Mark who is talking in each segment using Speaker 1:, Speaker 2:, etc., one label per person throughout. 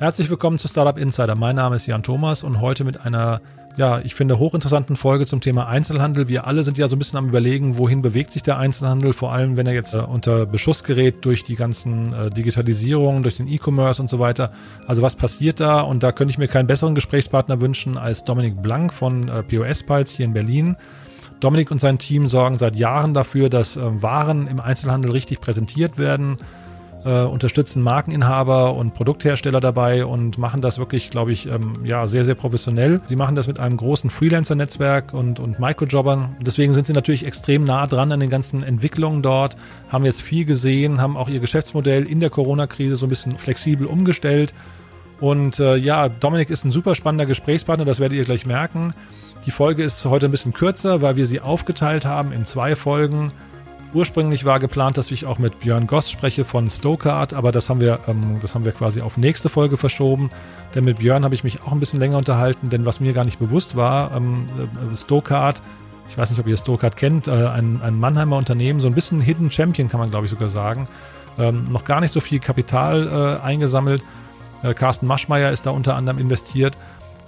Speaker 1: Herzlich willkommen zu Startup Insider. Mein Name ist Jan Thomas und heute mit einer, ja, ich finde, hochinteressanten Folge zum Thema Einzelhandel. Wir alle sind ja so ein bisschen am Überlegen, wohin bewegt sich der Einzelhandel, vor allem wenn er jetzt äh, unter Beschuss gerät durch die ganzen äh, Digitalisierungen, durch den E-Commerce und so weiter. Also was passiert da? Und da könnte ich mir keinen besseren Gesprächspartner wünschen als Dominik Blank von äh, POS Pulse hier in Berlin. Dominik und sein Team sorgen seit Jahren dafür, dass äh, Waren im Einzelhandel richtig präsentiert werden äh, unterstützen Markeninhaber und Produkthersteller dabei und machen das wirklich, glaube ich, ähm, ja, sehr, sehr professionell. Sie machen das mit einem großen Freelancer-Netzwerk und, und Microjobbern. Deswegen sind sie natürlich extrem nah dran an den ganzen Entwicklungen dort, haben jetzt viel gesehen, haben auch ihr Geschäftsmodell in der Corona-Krise so ein bisschen flexibel umgestellt. Und äh, ja, Dominik ist ein super spannender Gesprächspartner, das werdet ihr gleich merken. Die Folge ist heute ein bisschen kürzer, weil wir sie aufgeteilt haben in zwei Folgen. Ursprünglich war geplant, dass ich auch mit Björn Goss spreche von Stokart, aber das haben wir, ähm, das haben wir quasi auf nächste Folge verschoben. Denn mit Björn habe ich mich auch ein bisschen länger unterhalten, denn was mir gar nicht bewusst war, ähm, äh, Stokart, ich weiß nicht, ob ihr Stokart kennt, äh, ein, ein Mannheimer Unternehmen, so ein bisschen Hidden Champion kann man glaube ich sogar sagen. Ähm, noch gar nicht so viel Kapital äh, eingesammelt. Äh, Carsten Maschmeyer ist da unter anderem investiert.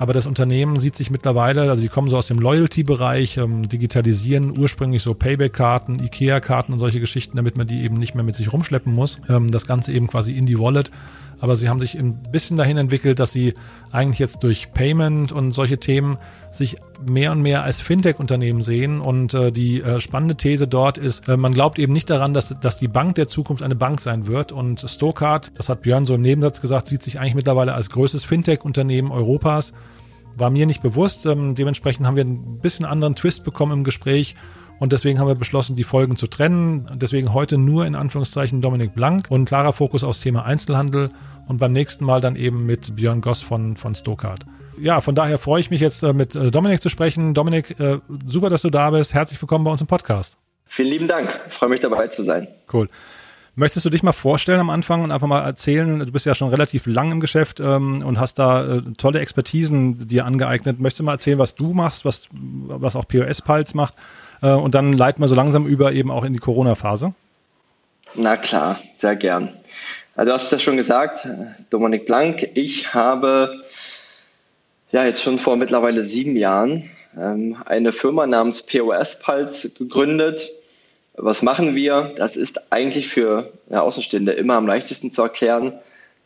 Speaker 1: Aber das Unternehmen sieht sich mittlerweile, also sie kommen so aus dem Loyalty-Bereich, ähm, digitalisieren ursprünglich so Payback-Karten, IKEA-Karten und solche Geschichten, damit man die eben nicht mehr mit sich rumschleppen muss. Ähm, das Ganze eben quasi in die Wallet. Aber sie haben sich ein bisschen dahin entwickelt, dass sie eigentlich jetzt durch Payment und solche Themen sich mehr und mehr als Fintech-Unternehmen sehen. Und äh, die äh, spannende These dort ist, äh, man glaubt eben nicht daran, dass, dass die Bank der Zukunft eine Bank sein wird. Und Stokart, das hat Björn so im Nebensatz gesagt, sieht sich eigentlich mittlerweile als größtes Fintech-Unternehmen Europas war mir nicht bewusst. Ähm, dementsprechend haben wir ein bisschen anderen Twist bekommen im Gespräch. Und deswegen haben wir beschlossen, die Folgen zu trennen. Deswegen heute nur in Anführungszeichen Dominik Blank und klarer Fokus aufs Thema Einzelhandel und beim nächsten Mal dann eben mit Björn Goss von, von Stokart. Ja, von daher freue ich mich jetzt äh, mit äh, Dominik zu sprechen. Dominik, äh, super, dass du da bist. Herzlich willkommen bei uns im Podcast.
Speaker 2: Vielen lieben Dank. Ich freue mich dabei zu sein.
Speaker 1: Cool. Möchtest du dich mal vorstellen am Anfang und einfach mal erzählen, du bist ja schon relativ lang im Geschäft ähm, und hast da äh, tolle Expertisen dir angeeignet. Möchtest du mal erzählen, was du machst, was, was auch POS Pulse macht? Äh, und dann leiten wir so langsam über eben auch in die Corona-Phase.
Speaker 2: Na klar, sehr gern. Also du hast es ja schon gesagt, Dominik Blank, ich habe ja jetzt schon vor mittlerweile sieben Jahren ähm, eine Firma namens POS Pulse gegründet was machen wir? Das ist eigentlich für Außenstehende immer am leichtesten zu erklären,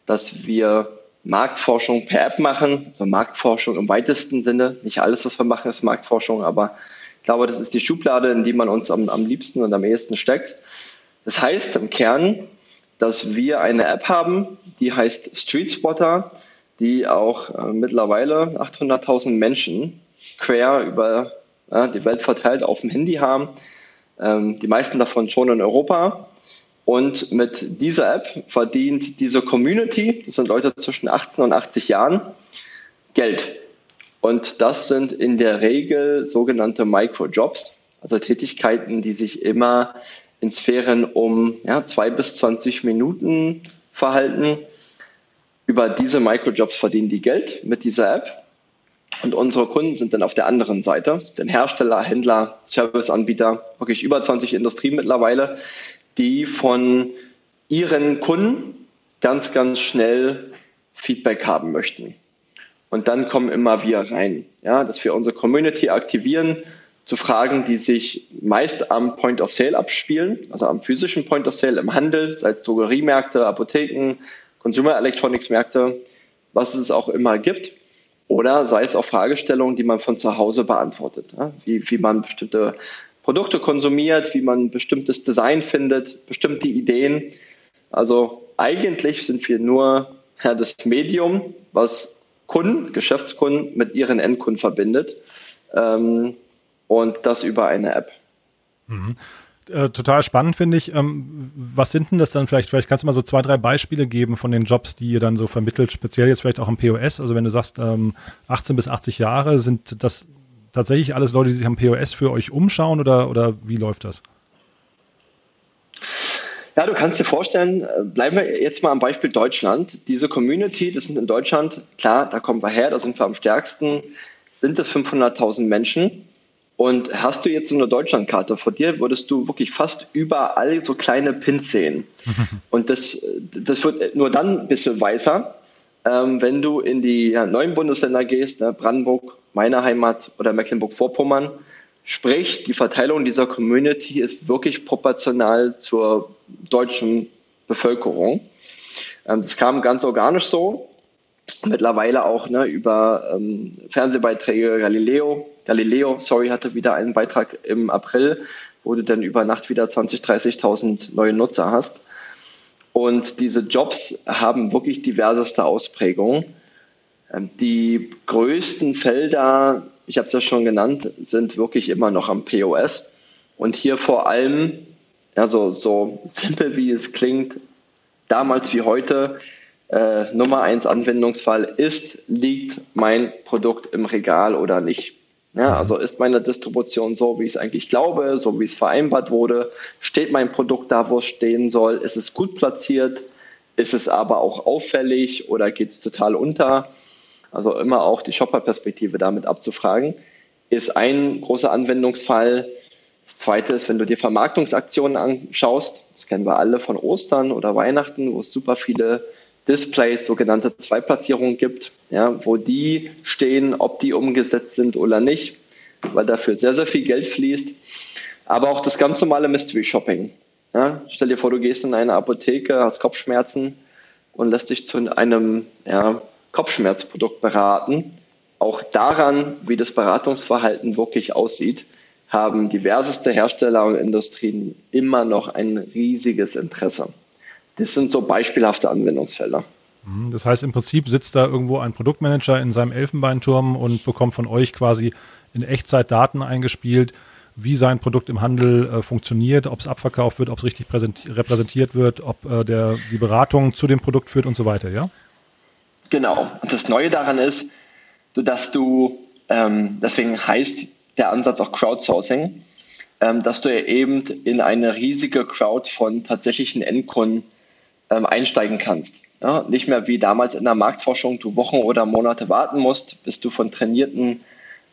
Speaker 2: dass wir Marktforschung per App machen, also Marktforschung im weitesten Sinne. Nicht alles, was wir machen, ist Marktforschung, aber ich glaube, das ist die Schublade, in die man uns am, am liebsten und am ehesten steckt. Das heißt im Kern, dass wir eine App haben, die heißt Street Spotter, die auch äh, mittlerweile 800.000 Menschen quer über ja, die Welt verteilt auf dem Handy haben ähm, die meisten davon schon in Europa. Und mit dieser App verdient diese Community, das sind Leute zwischen 18 und 80 Jahren, Geld. Und das sind in der Regel sogenannte Microjobs, also Tätigkeiten, die sich immer in Sphären um ja, zwei bis 20 Minuten verhalten. Über diese Microjobs verdienen die Geld mit dieser App. Und unsere Kunden sind dann auf der anderen Seite, sind Hersteller, Händler, Serviceanbieter, wirklich über 20 Industrien mittlerweile, die von ihren Kunden ganz, ganz schnell Feedback haben möchten. Und dann kommen immer wir rein, ja, dass wir unsere Community aktivieren zu Fragen, die sich meist am Point of Sale abspielen, also am physischen Point of Sale im Handel, sei es Drogeriemärkte, Apotheken, Consumer Electronics Märkte, was es auch immer gibt oder sei es auch Fragestellungen, die man von zu Hause beantwortet. Wie, wie man bestimmte Produkte konsumiert, wie man bestimmtes Design findet, bestimmte Ideen. Also eigentlich sind wir nur ja, das Medium, was Kunden, Geschäftskunden mit ihren Endkunden verbindet. Ähm, und das über eine App.
Speaker 1: Mhm. Äh, total spannend, finde ich. Ähm, was sind denn das dann vielleicht? Vielleicht kannst du mal so zwei, drei Beispiele geben von den Jobs, die ihr dann so vermittelt, speziell jetzt vielleicht auch im POS. Also wenn du sagst, ähm, 18 bis 80 Jahre, sind das tatsächlich alles Leute, die sich am POS für euch umschauen oder, oder wie läuft das?
Speaker 2: Ja, du kannst dir vorstellen, äh, bleiben wir jetzt mal am Beispiel Deutschland. Diese Community, das sind in Deutschland, klar, da kommen wir her, da sind wir am stärksten, sind es 500.000 Menschen. Und hast du jetzt so eine Deutschlandkarte vor dir, würdest du wirklich fast überall so kleine Pins sehen. Und das, das wird nur dann ein bisschen weißer, ähm, wenn du in die ja, neuen Bundesländer gehst, ne, Brandenburg, meine Heimat oder Mecklenburg-Vorpommern, sprich, die Verteilung dieser Community ist wirklich proportional zur deutschen Bevölkerung. Ähm, das kam ganz organisch so. Mittlerweile auch ne, über ähm, Fernsehbeiträge Galileo. Galileo, sorry, hatte wieder einen Beitrag im April, wo du dann über Nacht wieder 20.000, 30.000 neue Nutzer hast. Und diese Jobs haben wirklich diverseste Ausprägungen. Ähm, die größten Felder, ich habe es ja schon genannt, sind wirklich immer noch am POS. Und hier vor allem, also so simpel wie es klingt, damals wie heute, äh, Nummer eins Anwendungsfall ist, liegt mein Produkt im Regal oder nicht. Ja, also ist meine Distribution so, wie ich es eigentlich glaube, so wie es vereinbart wurde? Steht mein Produkt da, wo es stehen soll? Ist es gut platziert? Ist es aber auch auffällig oder geht es total unter? Also immer auch die Shopper-Perspektive damit abzufragen, ist ein großer Anwendungsfall. Das zweite ist, wenn du dir Vermarktungsaktionen anschaust, das kennen wir alle von Ostern oder Weihnachten, wo es super viele Displays, sogenannte Zweiplatzierungen gibt, ja, wo die stehen, ob die umgesetzt sind oder nicht, weil dafür sehr, sehr viel Geld fließt. Aber auch das ganz normale Mystery Shopping. Ja, stell dir vor, du gehst in eine Apotheke, hast Kopfschmerzen und lässt dich zu einem ja, Kopfschmerzprodukt beraten. Auch daran, wie das Beratungsverhalten wirklich aussieht, haben diverseste Hersteller und Industrien immer noch ein riesiges Interesse. Das sind so beispielhafte Anwendungsfelder.
Speaker 1: Mhm, das heißt, im Prinzip sitzt da irgendwo ein Produktmanager in seinem Elfenbeinturm und bekommt von euch quasi in Echtzeit Daten eingespielt, wie sein Produkt im Handel äh, funktioniert, ob es abverkauft wird, ob es richtig repräsentiert wird, ob äh, der, die Beratung zu dem Produkt führt und so weiter, ja?
Speaker 2: Genau. Und das Neue daran ist, dass du, ähm, deswegen heißt der Ansatz auch Crowdsourcing, ähm, dass du eben in eine riesige Crowd von tatsächlichen Endkunden ähm, einsteigen kannst. Ja, nicht mehr wie damals in der Marktforschung, du Wochen oder Monate warten musst, bis du von trainierten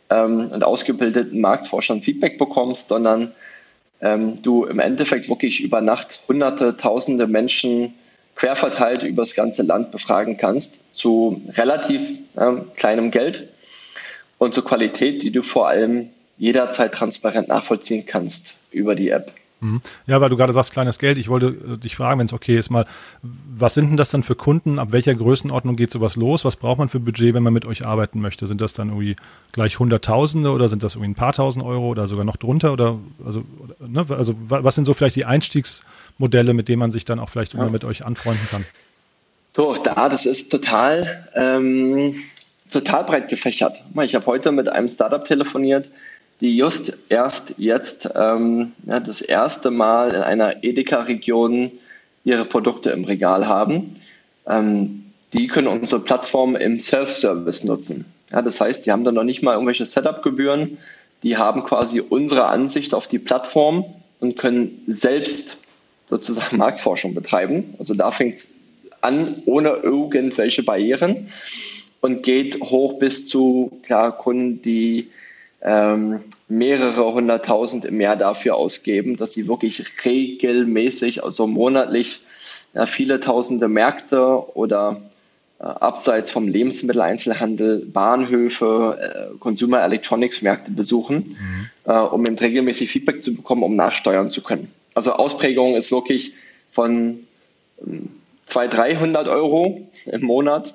Speaker 2: ähm, und ausgebildeten Marktforschern Feedback bekommst, sondern ähm, du im Endeffekt wirklich über Nacht hunderte, tausende Menschen querverteilt über das ganze Land befragen kannst, zu relativ kleinem Geld und zur Qualität, die du vor allem jederzeit transparent nachvollziehen kannst über die App.
Speaker 1: Mhm. Ja, weil du gerade sagst, kleines Geld. Ich wollte äh, dich fragen, wenn es okay ist, mal, was sind denn das dann für Kunden? Ab welcher Größenordnung geht sowas los? Was braucht man für Budget, wenn man mit euch arbeiten möchte? Sind das dann irgendwie gleich Hunderttausende oder sind das irgendwie ein paar tausend Euro oder sogar noch drunter? Oder also, ne, also was sind so vielleicht die Einstiegsmodelle, mit denen man sich dann auch vielleicht ja. mit euch anfreunden kann?
Speaker 2: So, da, das ist total, ähm, total breit gefächert. Ich habe heute mit einem Startup telefoniert, die just erst jetzt ähm, ja, das erste Mal in einer Edeka-Region ihre Produkte im Regal haben. Ähm, die können unsere Plattform im Self-Service nutzen. Ja, das heißt, die haben dann noch nicht mal irgendwelche Setup-Gebühren. Die haben quasi unsere Ansicht auf die Plattform und können selbst sozusagen Marktforschung betreiben. Also da fängt es an, ohne irgendwelche Barrieren und geht hoch bis zu klar, Kunden, die ähm, mehrere hunderttausend im Jahr dafür ausgeben, dass sie wirklich regelmäßig, also monatlich, ja, viele tausende Märkte oder äh, abseits vom Lebensmitteleinzelhandel Bahnhöfe, äh, Consumer Electronics Märkte besuchen, mhm. äh, um eben regelmäßig Feedback zu bekommen, um nachsteuern zu können. Also Ausprägung ist wirklich von ähm, 200, 300 Euro im Monat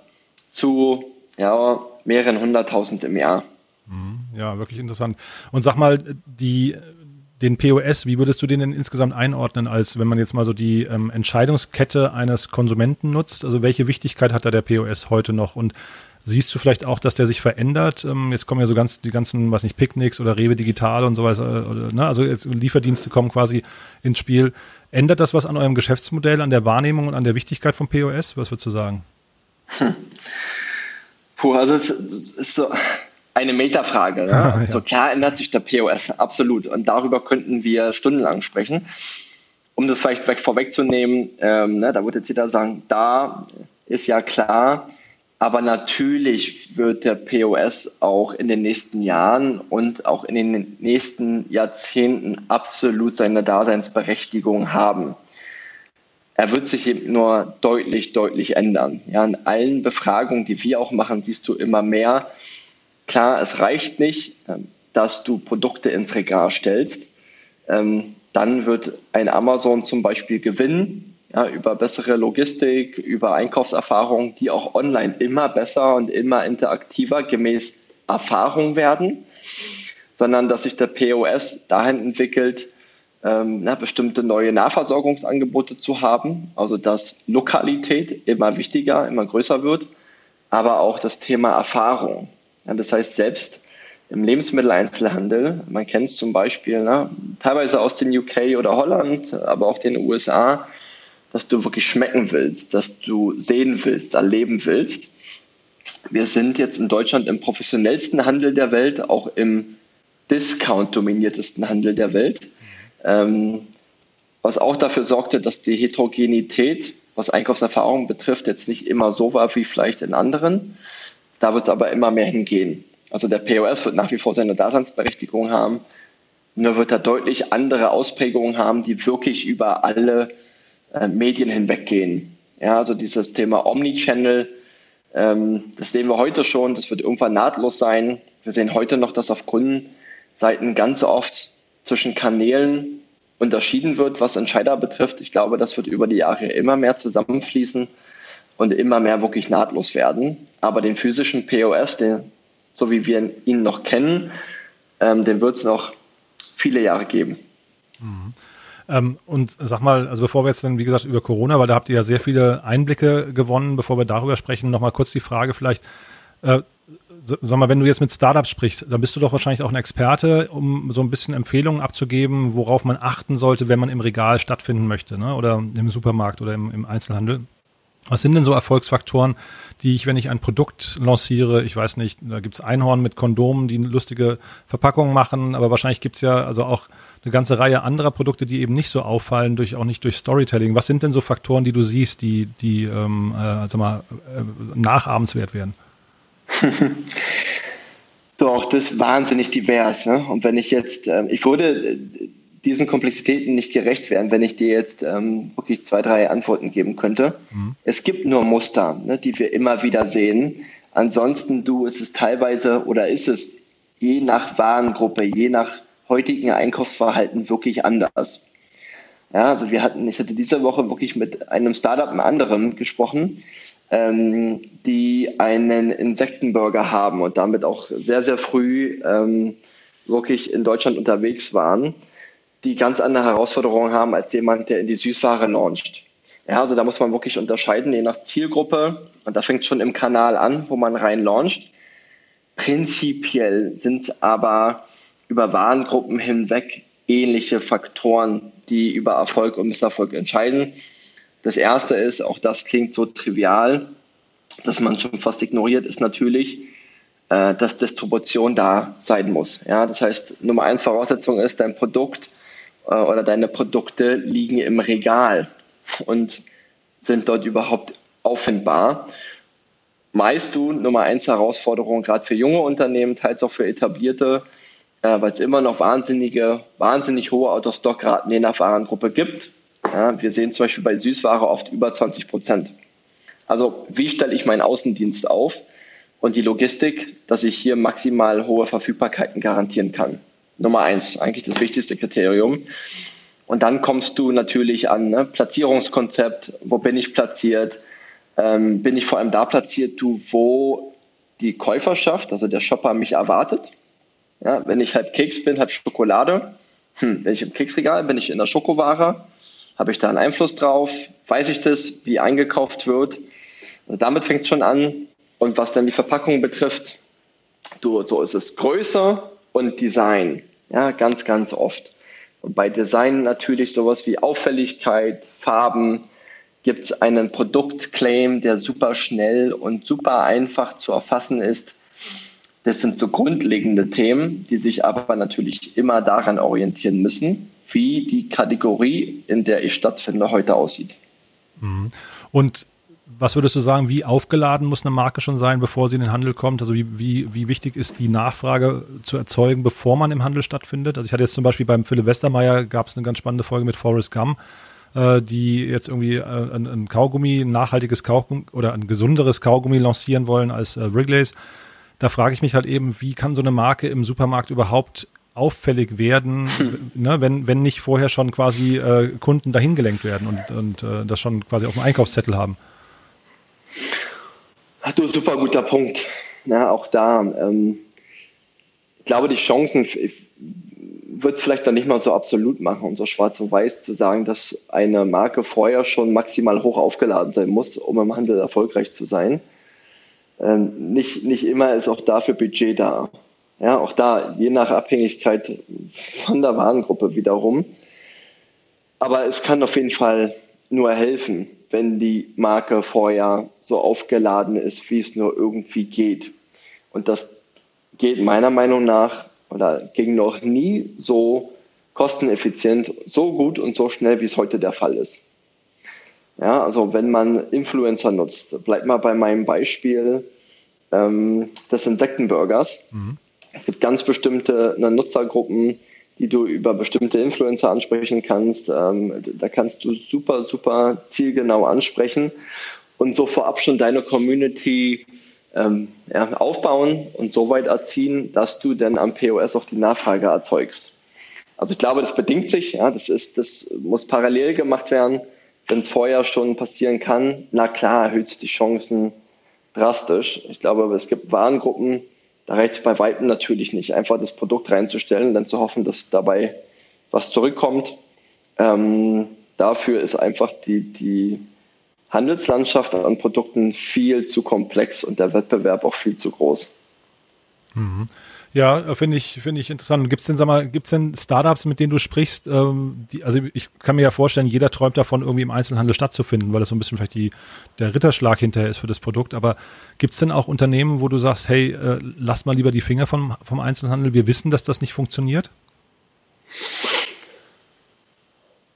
Speaker 2: zu ja, mehreren hunderttausend im Jahr.
Speaker 1: Mhm. Ja, wirklich interessant. Und sag mal, die, den POS, wie würdest du den denn insgesamt einordnen, als wenn man jetzt mal so die ähm, Entscheidungskette eines Konsumenten nutzt? Also welche Wichtigkeit hat da der POS heute noch? Und siehst du vielleicht auch, dass der sich verändert? Ähm, jetzt kommen ja so ganz die ganzen, was nicht, Picknicks oder Rewe Digital und so weiter. Äh, oder, ne? Also jetzt Lieferdienste kommen quasi ins Spiel. Ändert das was an eurem Geschäftsmodell, an der Wahrnehmung und an der Wichtigkeit vom POS? Was würdest du sagen? Hm.
Speaker 2: Puh, also es ist so, eine Metafrage. Ne? ja. So klar ändert sich der POS, absolut. Und darüber könnten wir stundenlang sprechen. Um das vielleicht weg vorwegzunehmen, ähm, ne, da würde jetzt jeder sagen, da ist ja klar, aber natürlich wird der POS auch in den nächsten Jahren und auch in den nächsten Jahrzehnten absolut seine Daseinsberechtigung haben. er wird sich eben nur deutlich, deutlich ändern. Ja, in allen Befragungen, die wir auch machen, siehst du immer mehr. Klar, es reicht nicht, ähm, dass du Produkte ins Regal stellst. Ähm, dann wird ein Amazon zum Beispiel gewinnen ja, über bessere Logistik, über Einkaufserfahrung, die auch online immer besser und immer interaktiver gemäß Erfahrung werden, sondern dass sich der POS dahin entwickelt, ähm, na, bestimmte neue Nahversorgungsangebote zu haben, also dass Lokalität immer wichtiger, immer größer wird, aber auch das Thema Erfahrung. Ja, das heißt, selbst im Lebensmitteleinzelhandel, man kennt es zum Beispiel ne, teilweise aus den UK oder Holland, aber auch den USA, dass du wirklich schmecken willst, dass du sehen willst, erleben willst. Wir sind jetzt in Deutschland im professionellsten Handel der Welt, auch im discount-dominiertesten Handel der Welt. Ähm, was auch dafür sorgte, dass die Heterogenität, was Einkaufserfahrung betrifft, jetzt nicht immer so war wie vielleicht in anderen. Da wird es aber immer mehr hingehen. Also der POS wird nach wie vor seine Daseinsberechtigung haben, nur wird er deutlich andere Ausprägungen haben, die wirklich über alle äh, Medien hinweggehen. Ja, also dieses Thema Omnichannel, ähm, das sehen wir heute schon, das wird irgendwann nahtlos sein. Wir sehen heute noch, dass auf Kundenseiten ganz oft zwischen Kanälen unterschieden wird, was Entscheider betrifft. Ich glaube, das wird über die Jahre immer mehr zusammenfließen und immer mehr wirklich nahtlos werden. Aber den physischen POS, den, so wie wir ihn noch kennen, ähm, den wird es noch viele Jahre geben.
Speaker 1: Mhm. Ähm, und sag mal, also bevor wir jetzt dann, wie gesagt, über Corona, weil da habt ihr ja sehr viele Einblicke gewonnen, bevor wir darüber sprechen, nochmal kurz die Frage vielleicht, äh, sag mal, wenn du jetzt mit Startups sprichst, dann bist du doch wahrscheinlich auch ein Experte, um so ein bisschen Empfehlungen abzugeben, worauf man achten sollte, wenn man im Regal stattfinden möchte, ne? oder im Supermarkt oder im, im Einzelhandel. Was sind denn so Erfolgsfaktoren, die ich, wenn ich ein Produkt lanciere, ich weiß nicht, da gibt's Einhorn mit Kondomen, die lustige Verpackungen machen, aber wahrscheinlich gibt's ja also auch eine ganze Reihe anderer Produkte, die eben nicht so auffallen, durch auch nicht durch Storytelling. Was sind denn so Faktoren, die du siehst, die, die ähm, äh, sag mal, äh, nachahmenswert werden?
Speaker 2: Doch, das ist wahnsinnig divers. Ne? Und wenn ich jetzt, äh, ich würde äh, diesen Komplexitäten nicht gerecht werden, wenn ich dir jetzt ähm, wirklich zwei, drei Antworten geben könnte. Mhm. Es gibt nur Muster, ne, die wir immer wieder sehen. Ansonsten, du, ist es teilweise oder ist es je nach Warengruppe, je nach heutigen Einkaufsverhalten wirklich anders. Ja, also wir hatten, ich hatte diese Woche wirklich mit einem Startup, einem anderen gesprochen, ähm, die einen Insektenburger haben und damit auch sehr, sehr früh ähm, wirklich in Deutschland unterwegs waren, die ganz andere Herausforderungen haben als jemand, der in die Süßware launcht. Ja, also da muss man wirklich unterscheiden, je nach Zielgruppe. Und da fängt schon im Kanal an, wo man rein launcht. Prinzipiell sind es aber über Warengruppen hinweg ähnliche Faktoren, die über Erfolg und Misserfolg entscheiden. Das erste ist, auch das klingt so trivial, dass man schon fast ignoriert, ist natürlich, äh, dass Distribution da sein muss. Ja, das heißt, Nummer eins Voraussetzung ist, dein Produkt äh, oder deine Produkte liegen im Regal und sind dort überhaupt auffindbar. Meist du Nummer eins Herausforderung, gerade für junge Unternehmen, teils auch für etablierte, äh, weil es immer noch wahnsinnige, wahnsinnig hohe Out-of-Stock-Raten je nach Warengruppe gibt. Ja, wir sehen zum Beispiel bei Süßware oft über 20 Prozent. Also wie stelle ich meinen Außendienst auf und die Logistik, dass ich hier maximal hohe Verfügbarkeiten garantieren kann? Nummer eins, eigentlich das wichtigste Kriterium. Und dann kommst du natürlich an ne? Platzierungskonzept, wo bin ich platziert? Ähm, bin ich vor allem da platziert, du, wo die Käuferschaft, also der Shopper mich erwartet? Ja, wenn ich halb Keks bin, halb Schokolade, hm, wenn ich im Keksregal bin, ich in der Schokoware, habe ich da einen Einfluss drauf? Weiß ich das, wie eingekauft wird? Also damit fängt es schon an. Und was dann die Verpackung betrifft, du, so ist es Größe und Design. Ja, ganz, ganz oft. Und bei Design natürlich sowas wie Auffälligkeit, Farben, gibt es einen Produktclaim, der super schnell und super einfach zu erfassen ist. Das sind so grundlegende Themen, die sich aber natürlich immer daran orientieren müssen, wie die Kategorie, in der ich stattfinde, heute aussieht.
Speaker 1: Mhm. Und was würdest du sagen, wie aufgeladen muss eine Marke schon sein, bevor sie in den Handel kommt? Also wie, wie, wie wichtig ist die Nachfrage zu erzeugen, bevor man im Handel stattfindet? Also ich hatte jetzt zum Beispiel beim Philipp Westermeier, gab es eine ganz spannende Folge mit Forrest Gump. äh, die jetzt irgendwie äh, ein, ein, Kaugummi, ein nachhaltiges Kaugummi oder ein gesunderes Kaugummi lancieren wollen als äh, Wrigley's. Da frage ich mich halt eben, wie kann so eine Marke im Supermarkt überhaupt auffällig werden, hm. ne, wenn, wenn nicht vorher schon quasi äh, Kunden dahin gelenkt werden und, und äh, das schon quasi auf dem Einkaufszettel haben.
Speaker 2: Du, super guter Punkt. Ja, auch da. Ähm, ich glaube, die Chancen wird es vielleicht dann nicht mal so absolut machen, um so schwarz und weiß zu sagen, dass eine Marke vorher schon maximal hoch aufgeladen sein muss, um im Handel erfolgreich zu sein. Ähm, nicht, nicht immer ist auch dafür Budget da. Ja, auch da, je nach Abhängigkeit von der Warengruppe wiederum. Aber es kann auf jeden Fall nur helfen, wenn die Marke vorher so aufgeladen ist, wie es nur irgendwie geht. Und das geht meiner Meinung nach oder ging noch nie so kosteneffizient, so gut und so schnell, wie es heute der Fall ist. Ja, also wenn man Influencer nutzt, bleibt mal bei meinem Beispiel ähm, des Insektenburgers. Mhm. Es gibt ganz bestimmte ne, Nutzergruppen, die du über bestimmte Influencer ansprechen kannst. Ähm, da kannst du super, super zielgenau ansprechen und so vorab schon deine Community ähm, ja, aufbauen und so weit erziehen, dass du dann am POS auch die Nachfrage erzeugst. Also ich glaube, das bedingt sich. Ja, das, ist, das muss parallel gemacht werden. Wenn es vorher schon passieren kann, na klar, erhöht es die Chancen drastisch. Ich glaube, es gibt Warengruppen, da reicht es bei Weitem natürlich nicht, einfach das Produkt reinzustellen, dann zu hoffen, dass dabei was zurückkommt. Ähm, dafür ist einfach die, die Handelslandschaft an Produkten viel zu komplex und der Wettbewerb auch viel zu groß.
Speaker 1: Mhm. Ja, finde ich, finde ich interessant. Gibt es denn, sag mal, gibt's denn Startups, mit denen du sprichst? Ähm, die, also ich kann mir ja vorstellen, jeder träumt davon, irgendwie im Einzelhandel stattzufinden, weil das so ein bisschen vielleicht die, der Ritterschlag hinterher ist für das Produkt. Aber gibt es denn auch Unternehmen, wo du sagst, hey, äh, lass mal lieber die Finger vom, vom Einzelhandel, wir wissen, dass das nicht funktioniert?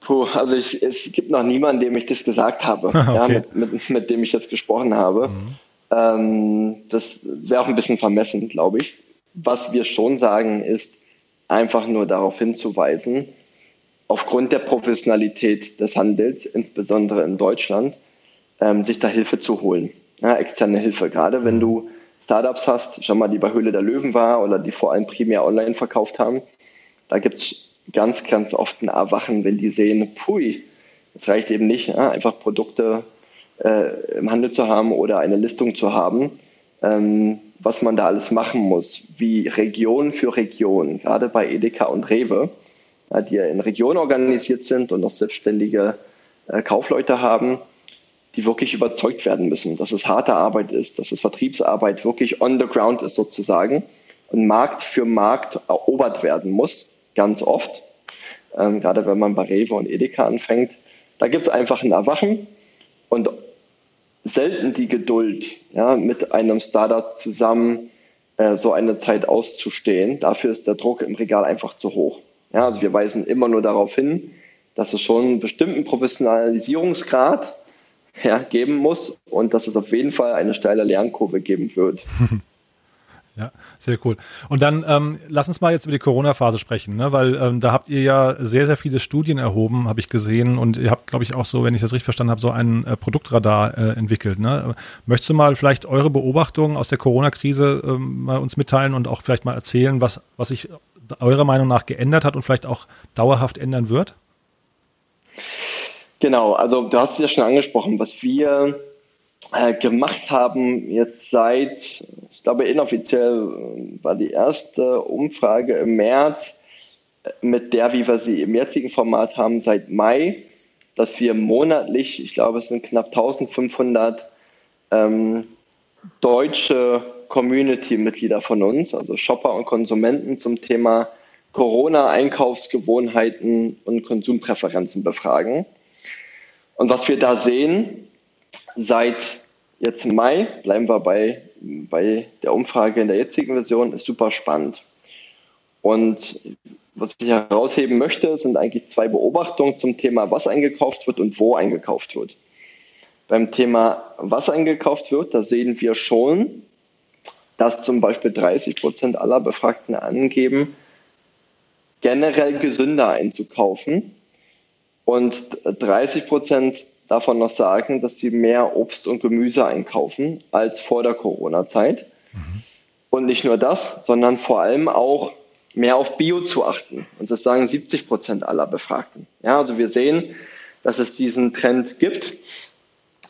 Speaker 2: Puh, also ich, es gibt noch niemanden, dem ich das gesagt habe, okay. ja, mit, mit, mit, dem ich jetzt gesprochen habe. Mhm. Ähm, das wäre auch ein bisschen vermessen, glaube ich. Was wir schon sagen, ist einfach nur darauf hinzuweisen, aufgrund der Professionalität des Handels, insbesondere in Deutschland, ähm, sich da Hilfe zu holen. Ja, externe Hilfe. Gerade wenn du Startups hast, schau mal, die bei Höhle der Löwen war oder die vor allem primär online verkauft haben, da gibt es ganz, ganz oft ein Erwachen, wenn die sehen, pui, es reicht eben nicht, ja, einfach Produkte äh, im Handel zu haben oder eine Listung zu haben, ähm, was man da alles machen muss, wie Region für Region, gerade bei Edeka und Rewe, die ja in Regionen organisiert sind und auch selbstständige äh, Kaufleute haben, die wirklich überzeugt werden müssen, dass es harte Arbeit ist, dass es Vertriebsarbeit wirklich on the ground ist sozusagen und Markt für Markt erobert werden muss, ganz oft. Ähm, gerade wenn man bei Rewe und Edeka anfängt, da gibt es einfach ein Erwachen und selten die Geduld, ja, mit einem Startup zusammen äh, so eine Zeit auszustehen. Dafür ist der Druck im Regal einfach zu hoch. Ja, also wir weisen immer nur darauf hin, dass es schon einen bestimmten Professionalisierungsgrad ja, geben muss und dass es auf jeden Fall eine steile Lernkurve geben wird.
Speaker 1: Ja, sehr cool. Und dann ähm, lass uns mal jetzt über die Corona-Phase sprechen, ne? weil ähm, da habt ihr ja sehr, sehr viele Studien erhoben, habe ich gesehen. Und ihr habt, glaube ich, auch so, wenn ich das richtig verstanden habe, so ein äh, Produktradar äh, entwickelt. Ne? Möchtest du mal vielleicht eure Beobachtungen aus der Corona-Krise ähm, mal uns mitteilen und auch vielleicht mal erzählen, was, was sich eurer Meinung nach geändert hat und vielleicht auch dauerhaft ändern wird?
Speaker 2: Genau, also du hast es ja schon angesprochen, was wir äh, gemacht haben jetzt seit, ich glaube inoffiziell war die erste Umfrage im März äh, mit der, wie wir sie im jetzigen Format haben, seit Mai, dass wir monatlich, ich glaube es sind knapp 1500 ähm, deutsche Community-Mitglieder von uns, also Shopper und Konsumenten zum Thema Corona-Einkaufsgewohnheiten und Konsumpräferenzen befragen. Und was wir da sehen, seit jetzt Mai, bleiben wir bei, bei der Umfrage in der jetzigen Version, ist super spannend. Und was ich herausheben möchte, sind eigentlich zwei Beobachtungen zum Thema, was eingekauft wird und wo eingekauft wird. Beim Thema, was eingekauft wird, da sehen wir schon, dass zum Beispiel 30 Prozent aller Befragten angeben, generell gesünder einzukaufen und 30 Prozent davon noch sagen, dass sie mehr Obst und Gemüse einkaufen als vor der Corona-Zeit. Mhm. Und nicht nur das, sondern vor allem auch mehr auf Bio zu achten. Und das sagen 70 Prozent aller Befragten. Ja, also wir sehen, dass es diesen Trend gibt.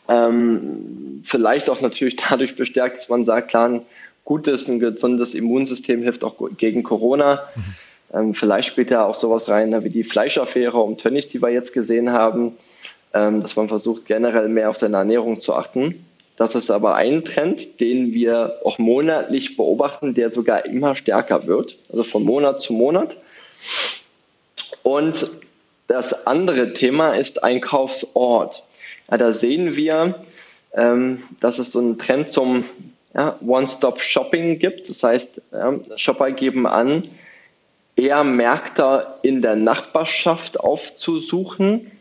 Speaker 2: Ähm, vielleicht auch natürlich dadurch bestärkt, dass man sagt, klar, ein gutes, ein gesundes Immunsystem hilft auch gegen Corona. Mhm. Ähm, vielleicht spielt ja auch sowas rein ne, wie die Fleischaffäre um Tönnies, die wir jetzt gesehen haben, dass man versucht, generell mehr auf seine Ernährung zu achten. Das ist aber ein Trend, den wir auch monatlich beobachten, der sogar immer stärker wird, also von Monat zu Monat. Und das andere Thema ist Einkaufsort. Ja, da sehen wir, ähm, dass es so einen Trend zum ja, One-Stop-Shopping gibt. Das heißt, Shopper geben an, eher Märkte in der Nachbarschaft aufzusuchen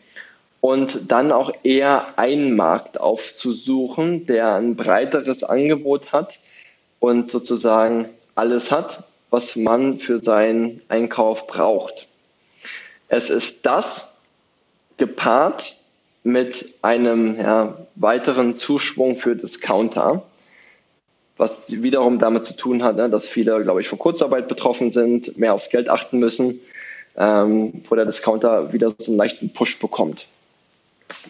Speaker 2: und dann auch eher einen Markt aufzusuchen, der ein breiteres Angebot hat und sozusagen alles hat, was man für seinen Einkauf braucht. Es ist das gepaart mit einem ja, weiteren Zuschwung für Discounter, was wiederum damit zu tun hat, ne, dass viele, glaube ich, von Kurzarbeit betroffen sind, mehr aufs Geld achten müssen, ähm, wo der Discounter wieder so einen leichten Push bekommt.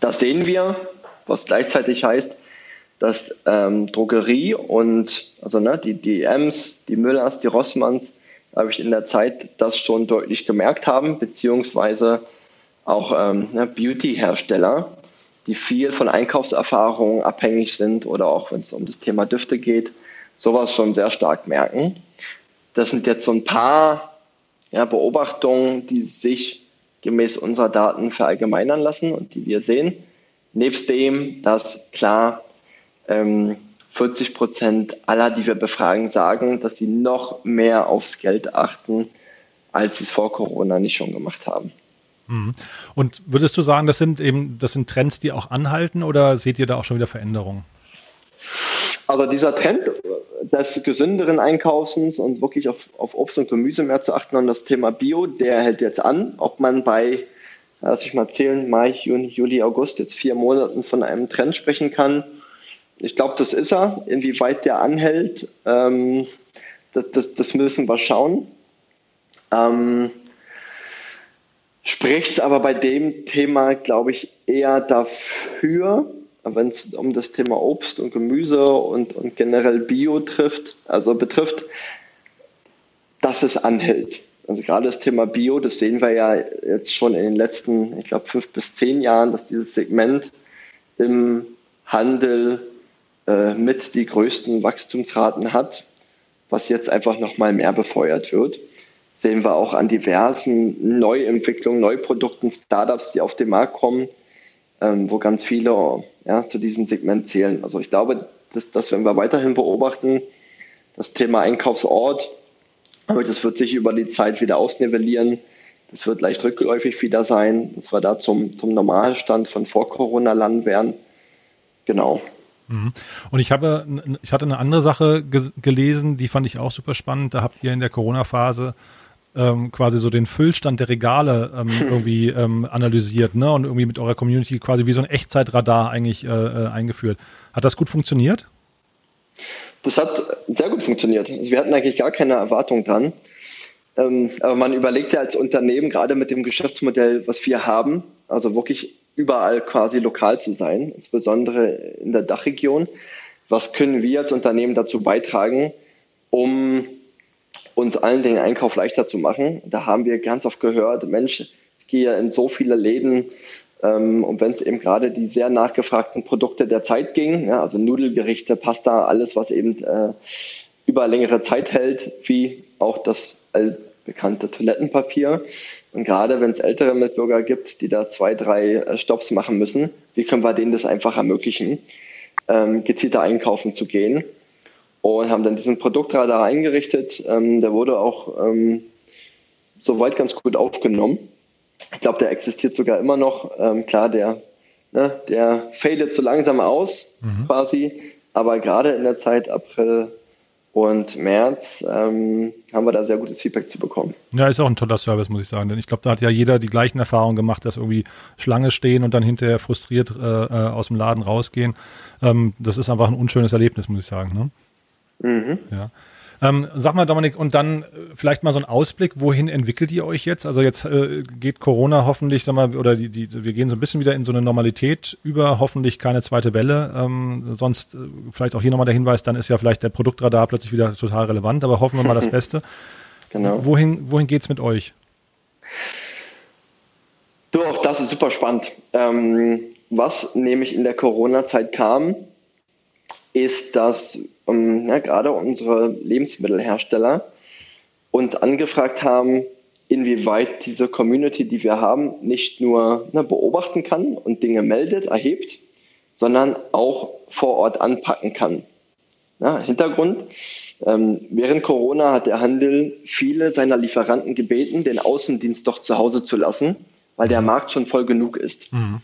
Speaker 2: Das sehen wir, was gleichzeitig heißt, dass ähm, Drogerie und also ne, die DMs, die Müllers, die Rossmanns, habe ich in der Zeit das schon deutlich gemerkt haben, beziehungsweise auch ähm, ne, Beauty-Hersteller, die viel von Einkaufserfahrungen abhängig sind oder auch wenn es um das Thema Düfte geht, sowas schon sehr stark merken. Das sind jetzt so ein paar ja, Beobachtungen, die sich gemäß unserer Daten verallgemeinern lassen und die wir sehen. Nebst dem, dass klar ähm, 40 Prozent aller, die wir befragen, sagen, dass sie noch mehr aufs Geld achten, als sie es vor Corona nicht schon gemacht haben.
Speaker 1: Mhm. Und würdest du sagen, das sind eben, das sind Trends, die auch anhalten oder seht ihr da auch schon wieder Veränderungen?
Speaker 2: Also dieser Trend des gesünderen Einkaufens und wirklich auf, auf Obst und Gemüse mehr zu achten und das Thema Bio, der hält jetzt an. Ob man bei, lass ich mal zählen, Mai, Juni, Juli, August, jetzt vier Monaten von einem Trend sprechen kann. Ich glaube, das ist er. Inwieweit der anhält, ähm, das, das, das, müssen wir schauen. Ähm, spricht aber bei dem Thema, glaube ich, eher dafür, wenn es um das Thema Obst und Gemüse und, und generell Bio trifft, also betrifft, dass es anhält. Also gerade das Thema Bio, das sehen wir ja jetzt schon in den letzten, ich glaube, fünf bis zehn Jahren, dass dieses Segment im Handel äh, mit die größten Wachstumsraten hat, was jetzt einfach nochmal mehr befeuert wird. Sehen wir auch an diversen Neuentwicklungen, Neuprodukten, Startups, die auf den Markt kommen, ähm, wo ganz viele ja, zu diesem Segment zählen. Also ich glaube, dass, dass wenn wir weiterhin beobachten, das Thema Einkaufsort, aber das wird sich über die Zeit wieder ausnivellieren. Das wird leicht rückläufig wieder sein, dass wir da zum, zum Normalstand von vor Corona landen werden. Genau.
Speaker 1: Mhm. Und ich habe, ich hatte eine andere Sache gelesen, die fand ich auch super spannend. Da habt ihr in der Corona-Phase ähm, quasi so den Füllstand der Regale ähm, hm. irgendwie ähm, analysiert, ne? Und irgendwie mit eurer Community quasi wie so ein Echtzeitradar eigentlich äh, äh, eingeführt. Hat das gut funktioniert?
Speaker 2: Das hat sehr gut funktioniert. Also wir hatten eigentlich gar keine Erwartung dran. Ähm, aber man überlegt ja als Unternehmen, gerade mit dem Geschäftsmodell, was wir haben, also wirklich überall quasi lokal zu sein, insbesondere in der Dachregion. Was können wir als Unternehmen dazu beitragen, um uns allen den Einkauf leichter zu machen. Da haben wir ganz oft gehört, Mensch, ich gehe in so viele Läden ähm, und wenn es eben gerade die sehr nachgefragten Produkte der Zeit ging, ja, also Nudelgerichte, Pasta, alles, was eben äh, über längere Zeit hält, wie auch das bekannte Toilettenpapier. Und gerade wenn es ältere Mitbürger gibt, die da zwei, drei äh, Stops machen müssen, wie können wir denen das einfach ermöglichen, ähm, gezielter einkaufen zu gehen? Und haben dann diesen Produktradar eingerichtet. Ähm, der wurde auch ähm, soweit ganz gut aufgenommen. Ich glaube, der existiert sogar immer noch. Ähm, klar, der, ne, der fadet so langsam aus, mhm. quasi. Aber gerade in der Zeit April, Und März ähm, haben wir da sehr gutes Feedback zu bekommen.
Speaker 1: Ja, ist auch ein toller Service, muss ich sagen. Denn ich glaube, da hat ja jeder die gleichen Erfahrungen gemacht, dass irgendwie Schlange stehen und dann hinterher frustriert äh, äh aus dem Laden rausgehen. Ähm, das ist einfach ein unschönes Erlebnis, muss ich sagen. Ne? Mhm. Ja. Ähm, sag mal, Dominik, und dann äh, vielleicht mal so ein Ausblick, wohin entwickelt ihr euch jetzt? Also jetzt äh, geht Corona hoffentlich, sag mal, oder die, die, wir gehen so ein bisschen wieder in so eine Normalität über, hoffentlich keine zweite Welle. Ähm, sonst äh, vielleicht auch hier nochmal der Hinweis, dann ist ja vielleicht der Produktradar plötzlich wieder total relevant, aber hoffen wir mal das Beste. Genau. Wohin, wohin geht's mit euch?
Speaker 2: Du, auch das ist super spannend. Ähm, was nämlich in der Corona-Zeit kam, ist, dass ähm, ja, gerade unsere Lebensmittelhersteller uns angefragt haben, inwieweit diese Community, die wir haben, nicht nur ne, beobachten kann und Dinge meldet, erhebt, sondern auch vor Ort anpacken kann. Ja, Hintergrund, ähm, während Corona hat der Handel viele seiner Lieferanten gebeten, den Außendienst doch zu Hause zu lassen, weil der. Markt schon voll genug ist. Mhm.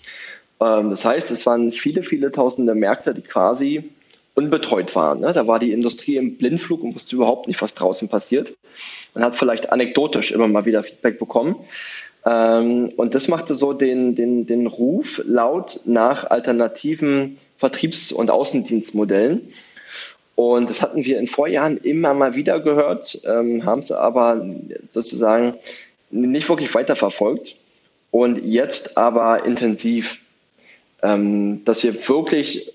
Speaker 2: Ähm, das heißt, es waren viele, viele tausende Märkte, die quasi unbetreut waren. Ne? Da war die Industrie im Blindflug und wusste überhaupt nicht, was draußen passiert. Man hat vielleicht anekdotisch immer mal wieder Feedback bekommen. Ähm, und das machte so den, den, den Ruf laut nach alternativen Vertriebs- und Außendienstmodellen. Und das hatten wir in Vorjahren immer mal wieder gehört, ähm, haben es aber sozusagen nicht wirklich weiterverfolgt. Und jetzt aber intensiv, ähm, dass wir wirklich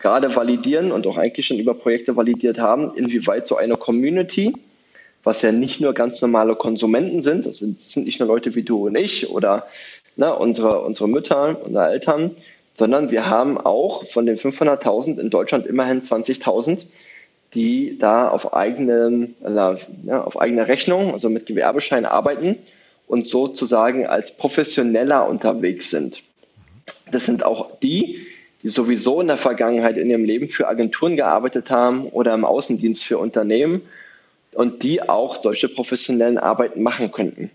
Speaker 2: gerade validieren und auch eigentlich schon über Projekte validiert haben, inwieweit so eine Community, was ja nicht nur ganz normale Konsumenten sind, das sind, das sind nicht nur Leute wie du und ich oder ne, unsere, unsere Mütter, unsere Eltern, sondern wir haben auch von den 500.000 in Deutschland immerhin 20.000, die da auf eigene, ja, auf eigene Rechnung, also mit Gewerbeschein arbeiten und sozusagen als Professioneller unterwegs sind. Das sind auch die, die sowieso in der Vergangenheit in ihrem Leben für Agenturen gearbeitet haben oder im Außendienst für Unternehmen und die auch solche professionellen Arbeiten machen könnten.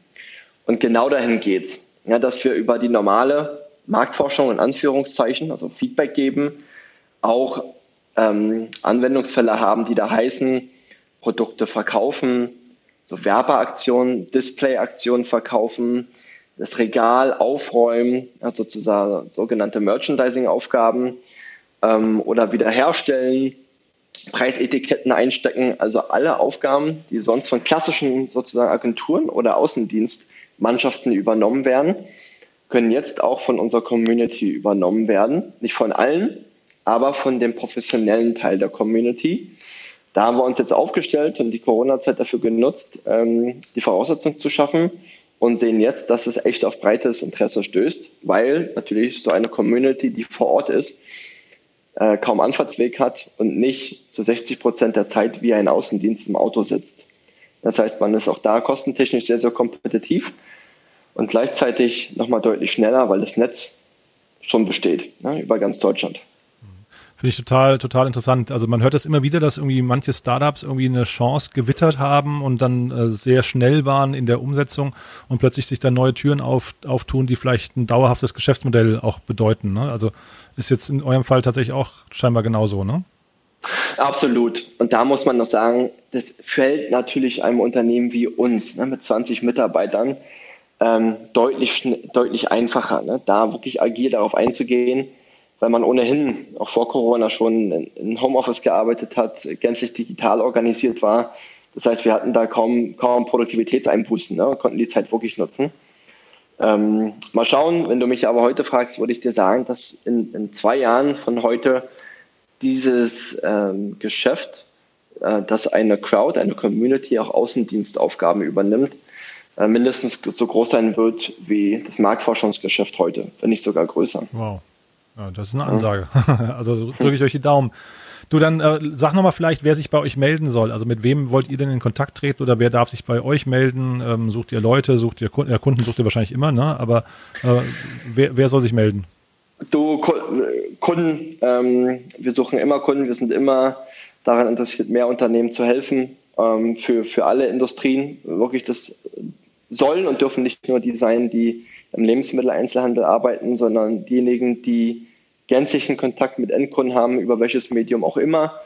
Speaker 2: Und genau dahin geht's, ja, dass wir über die normale Marktforschung in Anführungszeichen, also Feedback geben, auch ähm, Anwendungsfälle haben, die da heißen, Produkte verkaufen, so Werbeaktionen, Displayaktionen verkaufen, das Regal aufräumen, also sozusagen sogenannte Merchandising-Aufgaben ähm, oder wiederherstellen, Preisetiketten einstecken, also alle Aufgaben, die sonst von klassischen sozusagen Agenturen oder Außendienstmannschaften übernommen werden, können jetzt auch von unserer Community übernommen werden. Nicht von allen, aber von dem professionellen Teil der Community. Da haben wir uns jetzt aufgestellt und die Corona-Zeit dafür genutzt, ähm, die Voraussetzung zu schaffen, und sehen jetzt, dass es echt auf breites Interesse stößt, weil natürlich so eine Community, die vor Ort ist, äh, kaum Anfahrtsweg hat und nicht zu 60 Prozent der Zeit wie ein Außendienst im Auto sitzt. Das heißt, man ist auch da kostentechnisch sehr, sehr kompetitiv und gleichzeitig nochmal deutlich schneller, weil das Netz schon besteht, ne, über ganz Deutschland.
Speaker 1: Finde ich total, total interessant. Also man hört das immer wieder, dass irgendwie manche Startups irgendwie eine Chance gewittert haben und dann äh, sehr schnell waren in der Umsetzung und plötzlich sich dann neue Türen auf, auftun, die vielleicht ein dauerhaftes Geschäftsmodell auch bedeuten. Ne? Also ist jetzt in eurem Fall tatsächlich auch scheinbar genauso, ne?
Speaker 2: Absolut. Und da muss man noch sagen, das fällt natürlich einem Unternehmen wie uns ne, mit 20 Mitarbeitern ähm, deutlich, deutlich einfacher, ne, da wirklich agil darauf einzugehen weil man ohnehin auch vor Corona schon in Homeoffice gearbeitet hat, gänzlich digital organisiert war. Das heißt, wir hatten da kaum, kaum Produktivitätseinbußen, ne? konnten die Zeit wirklich nutzen. Ähm, mal schauen, wenn du mich aber heute fragst, würde ich dir sagen, dass in, in zwei Jahren von heute dieses ähm, Geschäft, äh, dass eine Crowd, eine Community auch Außendienstaufgaben übernimmt, äh, mindestens so groß sein wird wie das Marktforschungsgeschäft heute, wenn nicht sogar größer.
Speaker 1: Wow. Ja, das ist eine Ansage. also drücke ich euch die Daumen. Du, dann äh, sag nochmal vielleicht, wer sich bei euch melden soll. Also mit wem wollt ihr denn in Kontakt treten oder wer darf sich bei euch melden? Ähm, sucht ihr Leute, sucht ihr Kunden? Ja, Kunden sucht ihr wahrscheinlich immer, ne? Aber äh, wer, wer soll sich melden?
Speaker 2: Du, Kunden, ähm, wir suchen immer Kunden, wir sind immer daran interessiert, mehr Unternehmen zu helfen, ähm, für, für alle Industrien. Wirklich, das sollen und dürfen nicht nur die sein, die im Lebensmitteleinzelhandel arbeiten, sondern diejenigen, die gänzlichen Kontakt mit Endkunden haben, über welches Medium auch immer.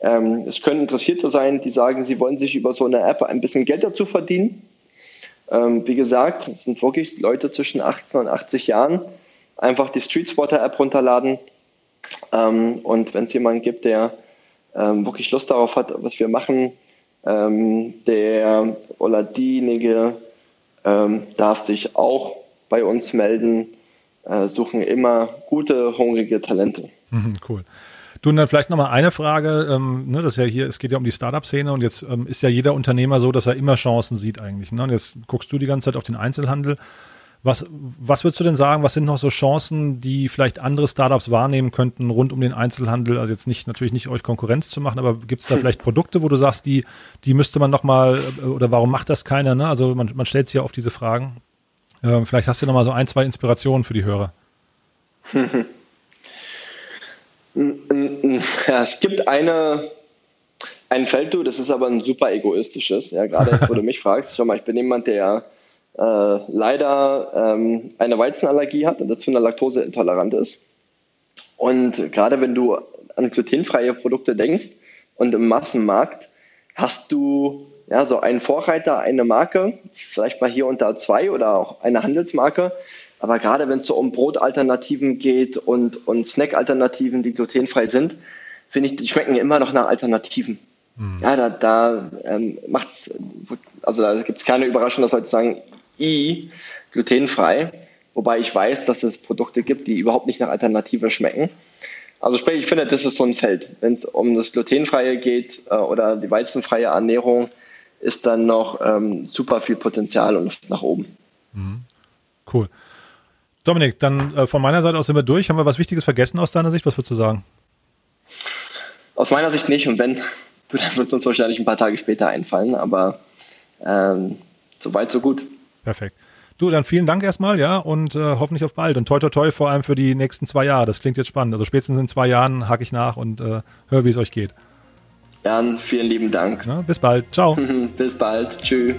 Speaker 2: Ähm, es können Interessierte sein, die sagen, sie wollen sich über so eine App ein bisschen Geld dazu verdienen. Ähm, wie gesagt, es sind wirklich Leute zwischen 18 und 80 Jahren. Einfach die Street Spotter App runterladen. Ähm, und wenn es jemanden gibt, der ähm, wirklich Lust darauf hat, was wir machen, ähm, der oder diejenige ähm, darf sich auch bei uns melden, äh, suchen immer gute, hungrige Talente.
Speaker 1: Mhm, cool. Du, und dann vielleicht nochmal eine Frage, ähm, ne, das ja hier, es geht ja um die Startup-Szene und jetzt ähm, ist ja jeder Unternehmer so, dass er immer Chancen sieht eigentlich. Ne? Und jetzt guckst du die ganze Zeit auf den Einzelhandel. Was, was würdest du denn sagen, was sind noch so Chancen, die vielleicht andere Startups wahrnehmen könnten rund um den Einzelhandel? Also jetzt nicht natürlich nicht euch Konkurrenz zu machen, aber gibt es da hm. vielleicht Produkte, wo du sagst, die, die müsste man nochmal, äh, oder warum macht das keiner? Ne? Also man, man stellt sich ja oft diese Fragen. Äh, vielleicht hast du nochmal so ein, zwei Inspirationen für die Hörer.
Speaker 2: Ja, es gibt eine, ein Feld, du, das ist aber ein super egoistisches. Ja, gerade jetzt, wo du mich fragst. Schau mal, ich bin jemand, der äh, leider ähm, eine Weizenallergie hat und dazu eine Laktoseintolerant ist. Und gerade wenn du an glutenfreie Produkte denkst und im Massenmarkt hast du ja so einen Vorreiter, eine Marke, vielleicht mal hier und da zwei oder auch eine Handelsmarke. Aber gerade wenn es so um Brotalternativen geht und, und Snack-Alternativen, die glutenfrei sind, finde ich, die schmecken immer noch nach Alternativen. Mhm. Ja, da, da ähm, macht's, also da gibt es keine Überraschung, dass Leute sagen, I, glutenfrei. Wobei ich weiß, dass es Produkte gibt, die überhaupt nicht nach Alternative schmecken. Also sprich, ich finde, das ist so ein Feld. Wenn es um das Glutenfreie geht äh, oder die weizenfreie Ernährung, ist dann noch ähm, super viel Potenzial und nach oben.
Speaker 1: Mhm. Cool. Dominik, dann äh, von meiner Seite aus sind wir durch. Haben wir was Wichtiges vergessen aus deiner Sicht? Was würdest du sagen?
Speaker 2: Aus meiner Sicht nicht. Und wenn, du, dann wird es uns wahrscheinlich ein paar Tage später einfallen. Aber ähm, so weit, so gut.
Speaker 1: Perfekt. Du, dann vielen Dank erstmal, ja, und äh, hoffentlich auf bald. Und toi, toi, toi, vor allem für die nächsten zwei Jahre. Das klingt jetzt spannend. Also spätestens in zwei Jahren hake ich nach und äh, höre, wie es euch geht.
Speaker 2: Jan, vielen lieben Dank.
Speaker 1: Ja, bis bald. Ciao.
Speaker 2: bis bald. Tschüss.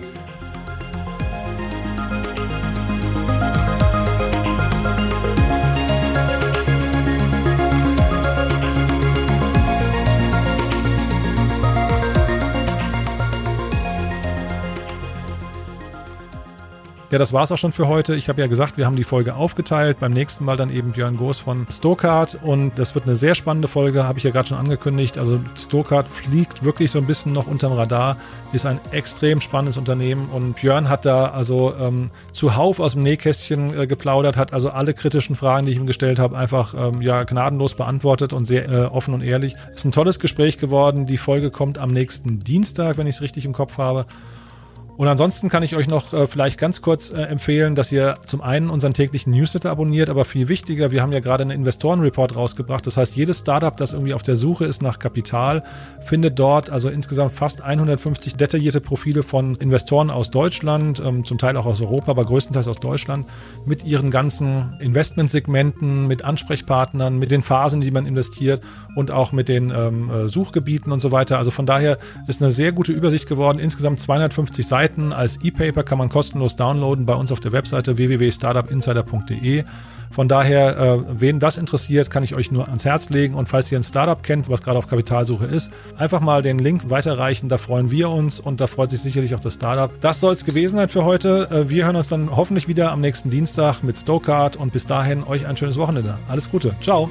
Speaker 1: Ja, das war's auch schon für heute. Ich habe ja gesagt, wir haben die Folge aufgeteilt. Beim nächsten Mal dann eben Björn Goos von Stokart. Und das wird eine sehr spannende Folge, habe ich ja gerade schon angekündigt. Also Stokart fliegt wirklich so ein bisschen noch unterm Radar, ist ein extrem spannendes Unternehmen. Und Björn hat da also ähm, zuhauf aus dem Nähkästchen äh, geplaudert, hat also alle kritischen Fragen, die ich ihm gestellt habe, einfach ähm, ja gnadenlos beantwortet und sehr äh, offen und ehrlich. Ist ein tolles Gespräch geworden. Die Folge kommt am nächsten Dienstag, wenn ich es richtig im Kopf habe. Und ansonsten kann ich euch noch äh, vielleicht ganz kurz äh, empfehlen, dass ihr zum einen unseren täglichen Newsletter abonniert, aber viel wichtiger, wir haben ja gerade einen Investorenreport rausgebracht. Das heißt, jedes Startup, das irgendwie auf der Suche ist nach Kapital, findet dort also insgesamt fast 150 detaillierte Profile von Investoren aus Deutschland, ähm, zum Teil auch aus Europa, aber größtenteils aus Deutschland, mit ihren ganzen Investmentsegmenten, mit Ansprechpartnern, mit den Phasen, die man investiert und auch mit den ähm, äh, Suchgebieten und so weiter. Also von daher ist eine sehr gute Übersicht geworden. Insgesamt 250 Seiten Seiten als E-Paper kann man kostenlos downloaden bei uns auf der Webseite www.startupinsider.de. Von daher, äh, wen das interessiert, kann ich euch nur ans Herz legen. Und falls ihr ein Startup kennt, was gerade auf Kapitalsuche ist, einfach mal den Link weiterreichen. Da freuen wir uns und da freut sich sicherlich auch das Startup. Das soll es gewesen sein für heute. Äh, wir hören uns dann hoffentlich wieder am nächsten Dienstag mit Stokart und bis dahin euch ein schönes Wochenende. Alles Gute. Ciao.